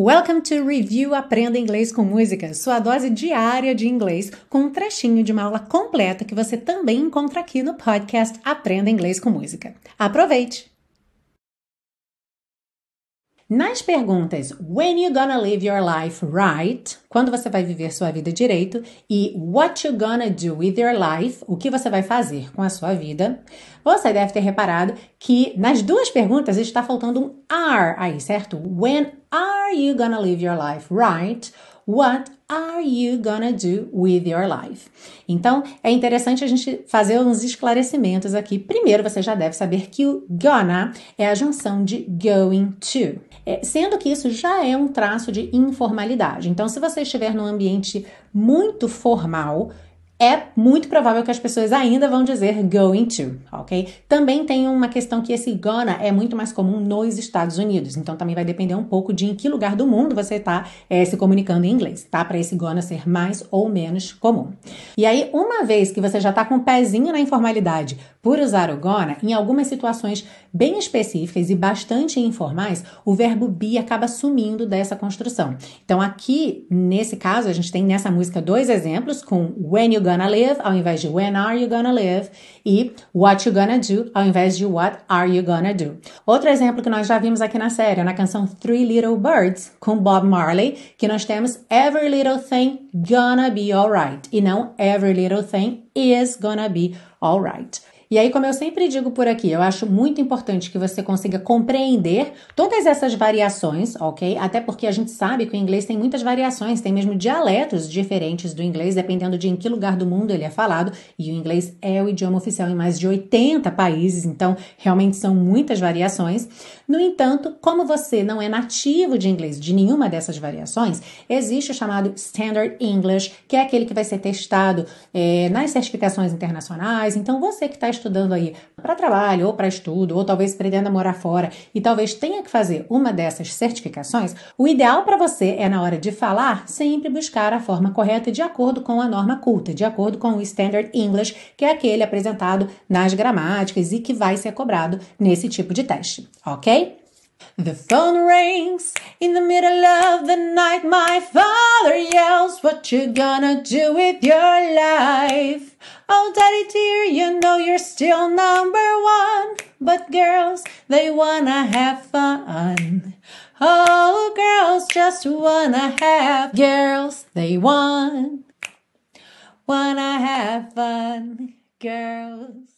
Welcome to Review Aprenda Inglês com Música, sua dose diária de inglês, com um trechinho de uma aula completa que você também encontra aqui no podcast Aprenda Inglês com Música. Aproveite! Nas perguntas When you gonna live your life right? Quando você vai viver sua vida direito? E What you gonna do with your life? O que você vai fazer com a sua vida? Você deve ter reparado que nas duas perguntas está faltando um are aí, certo? When are you gonna live your life right? What are you gonna do with your life? Então, é interessante a gente fazer uns esclarecimentos aqui. Primeiro, você já deve saber que o gonna é a junção de going to. É, sendo que isso já é um traço de informalidade. Então, se você estiver num ambiente muito formal, é muito provável que as pessoas ainda vão dizer going to, ok? Também tem uma questão que esse gonna é muito mais comum nos Estados Unidos, então também vai depender um pouco de em que lugar do mundo você está é, se comunicando em inglês, tá? Para esse gonna ser mais ou menos comum. E aí, uma vez que você já está com o pezinho na informalidade por usar o gonna, em algumas situações bem específicas e bastante informais, o verbo be acaba sumindo dessa construção. Então, aqui, nesse caso, a gente tem nessa música dois exemplos com when you gonna live ao invés de when are you gonna live e what you gonna do ao invés de what are you gonna do. Outro exemplo que nós já vimos aqui na série, na canção Three Little Birds com Bob Marley, que nós temos every little thing gonna be alright e não every little thing is gonna be alright. E aí, como eu sempre digo por aqui, eu acho muito importante que você consiga compreender todas essas variações, ok? Até porque a gente sabe que o inglês tem muitas variações, tem mesmo dialetos diferentes do inglês, dependendo de em que lugar do mundo ele é falado. E o inglês é o idioma oficial em mais de 80 países, então realmente são muitas variações. No entanto, como você não é nativo de inglês de nenhuma dessas variações, existe o chamado Standard English, que é aquele que vai ser testado é, nas certificações internacionais. Então, você que está estudando aí para trabalho ou para estudo, ou talvez pretenda morar fora e talvez tenha que fazer uma dessas certificações, o ideal para você é, na hora de falar, sempre buscar a forma correta de acordo com a norma culta, de acordo com o Standard English, que é aquele apresentado nas gramáticas e que vai ser cobrado nesse tipo de teste, ok? The phone rings in the middle of the night. My father yells, What you gonna do with your life? Oh, daddy dear, you know you're still number one. But girls, they wanna have fun. Oh, girls just wanna have girls, they want. Wanna have fun, girls.